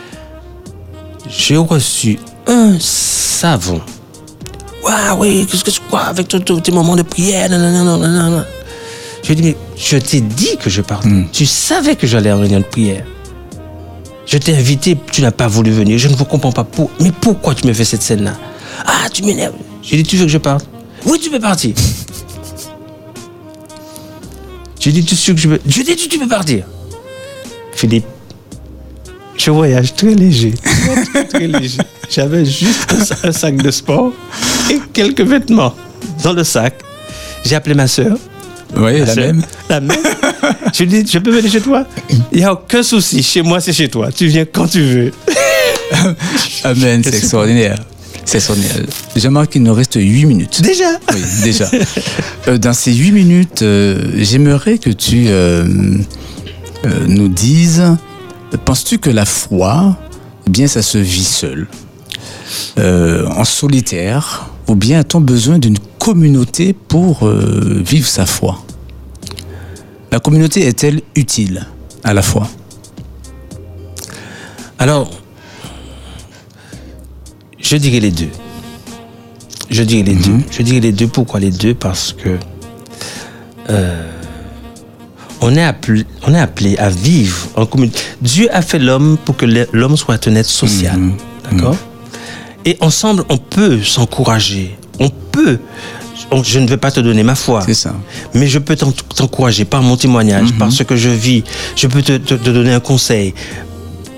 [LAUGHS] j'ai reçu un savon. Waouh, oui, qu'est-ce que tu crois avec tes moments de prière nanana. Je lui ai dit, mais je t'ai dit que je partais. Tu savais que j'allais en réunion de prière. Je t'ai invité, tu n'as pas voulu venir. Je ne vous comprends pas. Pour... Mais pourquoi tu me fais cette scène-là? Ah, tu m'énerves. J'ai dit, tu veux que je parte? Oui, tu peux partir. [LAUGHS] J'ai dit, tu es sûr que je peux... Je dis, tu, tu peux partir. Philippe, je voyage très léger. Très, léger. J'avais juste un sac de sport et quelques vêtements dans le sac. J'ai appelé ma soeur. Oui, la même. La même. Je lui ai dit, je peux venir chez toi? Il n'y a aucun souci. Chez moi, c'est chez toi. Tu viens quand tu veux. [LAUGHS] Amen, c'est extraordinaire. C'est extraordinaire. Jean-Marc, il nous reste 8 minutes. Déjà? Oui, déjà. Euh, dans ces huit minutes, euh, j'aimerais que tu euh, nous dises, penses-tu que la foi, eh bien, ça se vit seul, euh, en solitaire, ou bien a-t-on besoin d'une communauté pour euh, vivre sa foi? La communauté est-elle utile à la foi? Alors, je dirais les deux. Je dirais les deux. Je dirais les deux. Pourquoi les deux? Parce que euh, on est appelé, on est appelé à vivre en communauté. Dieu a fait l'homme pour que l'homme soit un être social. Mhm. D'accord? Et ensemble, on peut s'encourager. On peut. je ne vais pas te donner ma foi. C'est ça. Mais je peux t'en- t'encourager par mon témoignage, par ce que je vis. Je peux te, te- te donner un conseil.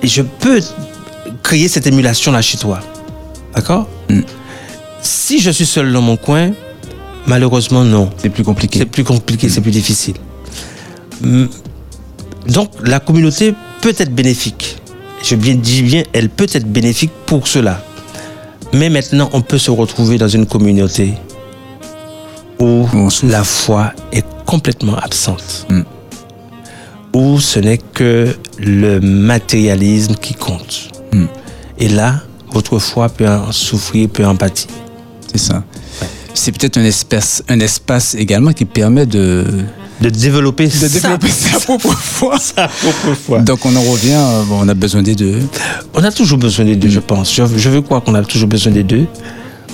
Et je peux créer cette émulation-là chez toi. D'accord Si je suis seul dans mon coin, malheureusement, non. C'est plus compliqué. C'est plus compliqué, c'est plus difficile. Mm. Donc, la communauté peut être bénéfique. Je dis bien, elle peut être bénéfique pour cela. Mais maintenant, on peut se retrouver dans une communauté où la foi est complètement absente. Mm. Où ce n'est que le matérialisme qui compte. Mm. Et là, votre foi peut en souffrir, peut en pâtir. C'est ça. C'est peut-être un espace, un espace également qui permet de, De développer, de développer sa propre foi. [LAUGHS] sa propre foi. Donc on en revient, euh, bon, on a besoin des deux. On a toujours besoin des deux, je pense. Je, je veux croire qu'on a toujours besoin des deux.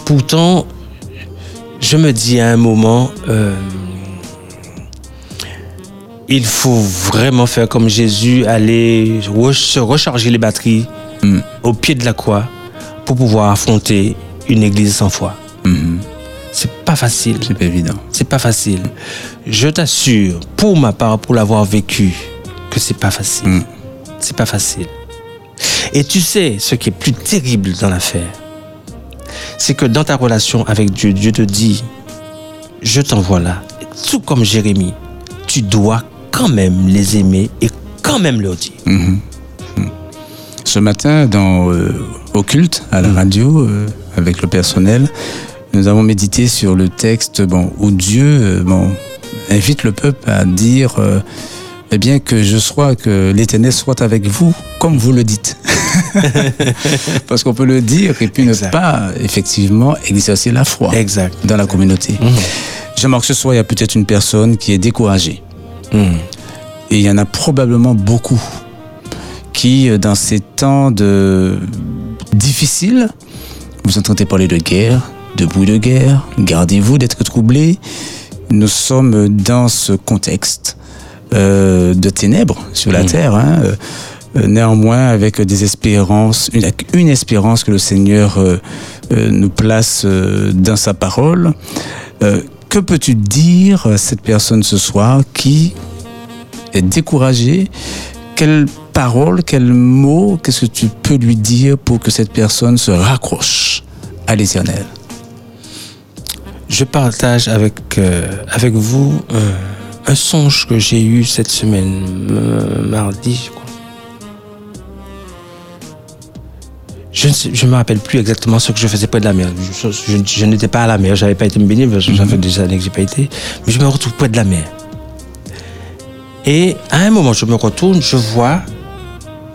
Pourtant, je me dis à un moment, euh, il faut vraiment faire comme Jésus, aller re- se recharger les batteries Mm. au pied de la croix pour pouvoir affronter une église sans foi. Mhm. C'est pas facile. C'est pas évident. C'est pas facile. Je t'assure, pour ma part, pour l'avoir vécu, que c'est pas facile. Mm. C'est pas facile. Et tu sais, ce qui est plus terrible dans l'affaire, c'est que dans ta relation avec Dieu, Dieu te dit, je t'envoie là. Tout comme Jérémie, tu dois quand même les aimer et quand même leur dire. Ce matin, dans, euh, au culte, à la radio, euh, avec le personnel, nous avons médité sur le texte bon, où Dieu euh, bon, invite le peuple à dire euh, eh bien que je sois, que l'Éternel soit avec vous, comme vous le dites. [LAUGHS] Parce qu'on peut le dire et puis Exact. ne pas effectivement exercer la foi Exact. dans la communauté. Jean-Marc, ce soir, il y a peut-être une personne qui est découragée. Mm. Et il y en a probablement beaucoup qui, euh, dans ces temps de difficiles, vous entendez parler de guerre, de bruit de guerre, gardez-vous d'être troublés. Nous sommes dans ce contexte euh, de ténèbres sur la terre. hein. Euh, néanmoins, avec des espérances, une, une espérance que le Seigneur euh, euh, nous place dans sa parole. Que peux-tu dire à cette personne ce soir qui est découragée? Quelle parole, quel mot, qu'est-ce que tu peux lui dire pour que cette personne se raccroche à l'éternel? Je partage avec, euh, avec vous euh, un songe que j'ai eu cette semaine, mardi, je crois. Je ne me rappelle plus exactement ce que je faisais près de la mer. Je, n'étais pas à la mer, j'avais pas été me parce que ça fait des années que j'ai pas été. Mais je me retrouve près de la mer. Et à un moment, je me retourne, je vois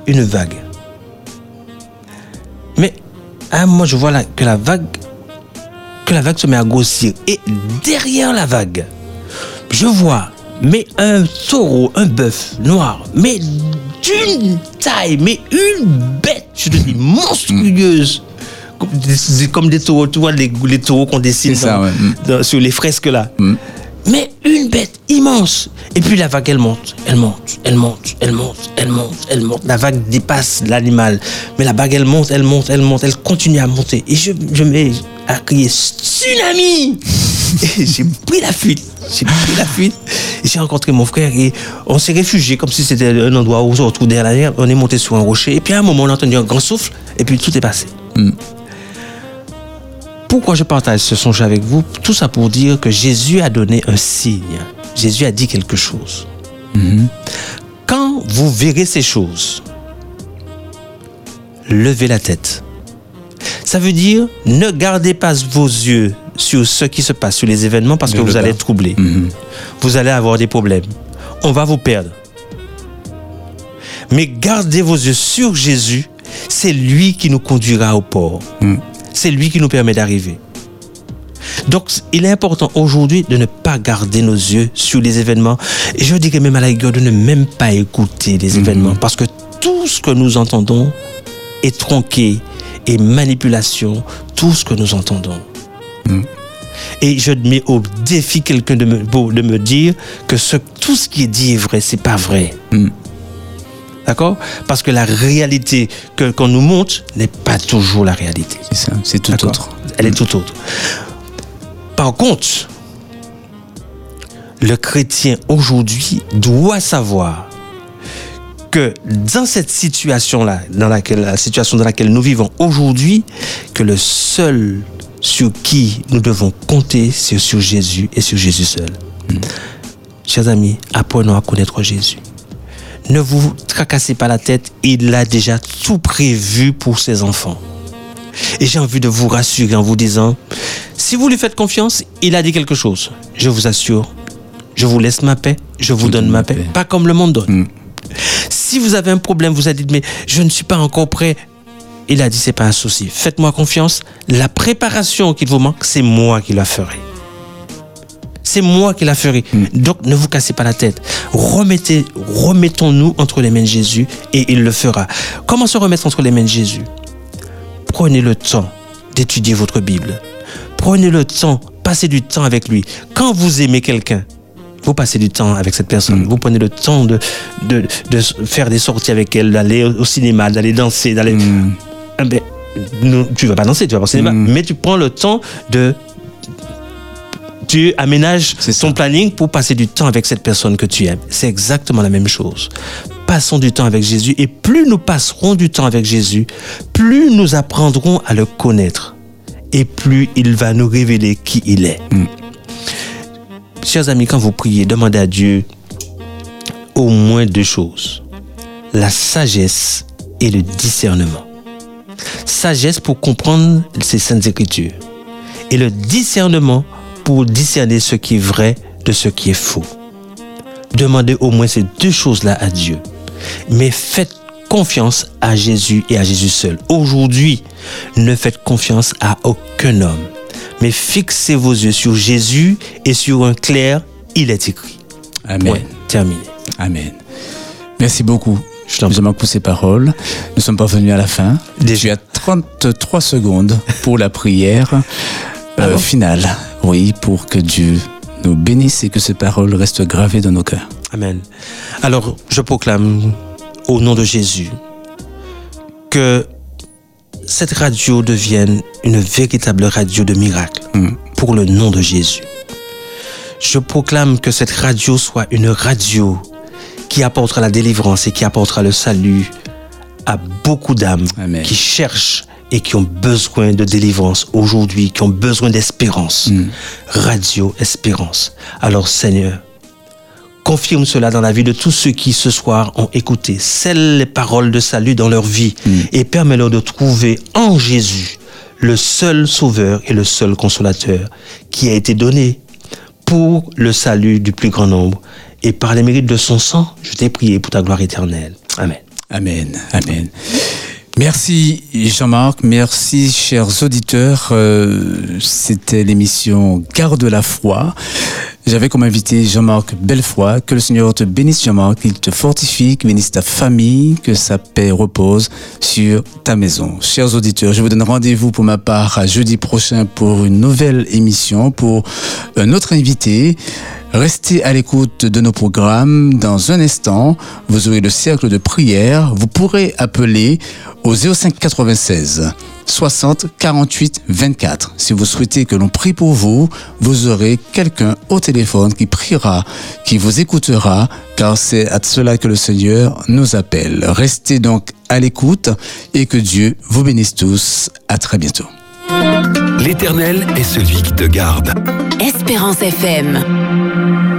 une vague. Mais à un moment, je vois que la vague que la vague se met à grossir. Et derrière la vague, je vois, mais un taureau, un bœuf noir, mais d'une taille, mais une bête, je te dis, monstrueuse. Comme des- Comme des taureaux, tu vois, les, les taureaux qu'on dessine ça, dans- ouais. Mm. dans- sur les fresques là. Mm. Mais une bête immense. Et puis la vague, elle monte, elle monte, elle monte, elle monte, elle monte, elle monte. La vague dépasse l'animal. Mais la vague, elle monte, elle monte, elle monte, elle continue à monter. Et je, je à crier tsunami. [LAUGHS] Et j'ai pris la fuite. J'ai pris la fuite. Et j'ai rencontré mon frère et on s'est réfugié comme si c'était un endroit où on se retrouve derrière la mer. On est monté sur un rocher. Et puis à un moment, on a entendu un grand souffle. Et puis tout est passé. Pourquoi je partage ce songe avec vous? Tout ça pour dire que Jésus a donné un signe. Jésus a dit quelque chose. Quand vous verrez ces choses, levez la tête. Ça veut dire, ne gardez pas vos yeux sur ce qui se passe, sur les événements, parce que vous allez être troublés. Vous allez avoir des problèmes. On va vous perdre. Mais gardez vos yeux sur Jésus. C'est lui qui nous conduira au port. C'est lui qui nous permet d'arriver. Donc, il est important aujourd'hui de ne pas garder nos yeux sur les événements. Et je dirais même à la rigueur de ne même pas écouter les événements. Parce que tout ce que nous entendons est tronqué et manipulation. Tout ce que nous entendons. Et je mets au défi quelqu'un de me, de me dire que ce, tout ce qui est dit est vrai, c'est pas vrai. Hmm. D'accord? Parce que la réalité que qu'on nous montre n'est pas toujours la réalité. C'est ça, c'est tout autre. Elle est tout autre. Par contre, le chrétien aujourd'hui doit savoir que dans cette situation-là, dans laquelle, la situation dans laquelle nous vivons aujourd'hui, que le seul sur qui nous devons compter, c'est sur Jésus et sur Jésus seul. Hmm. Chers amis, apprenons à connaître Jésus. Ne vous tracassez pas la tête, il a déjà tout prévu pour ses enfants. Et j'ai envie de vous rassurer en vous disant, si vous lui faites confiance, il a dit quelque chose. Je vous assure, je vous laisse ma paix, je vous donne ma paix. Pas comme le monde donne. Hmm. Si vous avez un problème, vous avez dit, mais je ne suis pas encore prêt. Il a dit, c'est pas un souci. Faites-moi confiance. La préparation qu'il vous manque, c'est moi qui la ferai. C'est moi qui la ferai. Hmm. Donc, ne vous cassez pas la tête. Remettez, remettons-nous entre les mains de Jésus et il le fera. Comment se remettre entre les mains de Jésus? Prenez le temps d'étudier votre Bible. Prenez le temps, passez du temps avec lui. Quand vous aimez quelqu'un, vous passez du temps avec cette personne. Mm. Vous prenez le temps de, de, de, faire des sorties avec elle, d'aller au cinéma, d'aller danser, d'aller. Mm. Eh ben, tu vas pas danser, tu vas pas au cinéma, mm. mais tu prends le temps de. Tu aménages ton planning pour passer du temps avec cette personne que tu aimes. C'est exactement la même chose. Passons du temps avec Jésus et plus nous passerons du temps avec Jésus, plus nous apprendrons à le connaître et plus il va nous révéler qui il est. Chers amis, quand vous priez, demandez à Dieu au moins deux choses. La sagesse et le discernement. Sagesse pour comprendre ces saintes écritures. Et le discernement pour discerner ce qui est vrai de ce qui est faux. Demandez au moins ces deux choses-là à Dieu. Mais faites confiance à Jésus et à Jésus seul. Aujourd'hui, ne faites confiance à aucun homme mais fixez vos yeux sur Jésus et sur un clair, il est écrit. Amen. terminé. Amen. Merci beaucoup. Je t'en pour ces paroles. Nous sommes venus à la fin. Déjà. Tu 33 secondes pour la prière euh, ah finale. Oui, pour que Dieu nous bénisse et que ces paroles restent gravées dans nos cœurs. Amen. Alors, je proclame au nom de Jésus que cette radio devienne une véritable radio de miracle hmm. pour le nom de Jésus. Je proclame que cette radio soit une radio qui apportera la délivrance et qui apportera le salut à beaucoup d'âmes qui cherchent et qui ont besoin de délivrance aujourd'hui, qui ont besoin d'espérance. Hmm. Radio Espérance. Alors Seigneur, confirme cela dans la vie de tous ceux qui ce soir ont écouté. Scelle les paroles de salut dans leur vie mm. et permets-leur de trouver en Jésus le seul sauveur et le seul consolateur qui a été donné pour le salut du plus grand nombre. Et par les mérites de son sang, je t'ai prié pour ta gloire éternelle. Amen. Amen. Amen. Merci Jean-Marc, merci chers auditeurs. Euh, c'était l'émission Garde la foi. J'avais comme invité Jean-Marc Bellefoy. Que le Seigneur te bénisse, Jean-Marc, qu'il te fortifie, qu'il bénisse ta famille, que sa paix repose sur ta maison. Chers auditeurs, je vous donne rendez-vous pour ma part à jeudi prochain pour une nouvelle émission, pour un autre invité. Restez à l'écoute de nos programmes. Dans un instant, vous aurez le cercle de prière. Vous pourrez appeler au 05 96 60 48 24. Si vous souhaitez que l'on prie pour vous, vous aurez quelqu'un au téléphone qui priera, qui vous écoutera, car c'est à cela que le Seigneur nous appelle. Restez donc à l'écoute et que Dieu vous bénisse tous. À très bientôt. L'Éternel est celui qui te garde. Espérance FM.